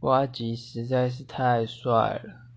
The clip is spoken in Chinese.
挖机实在是太帅了。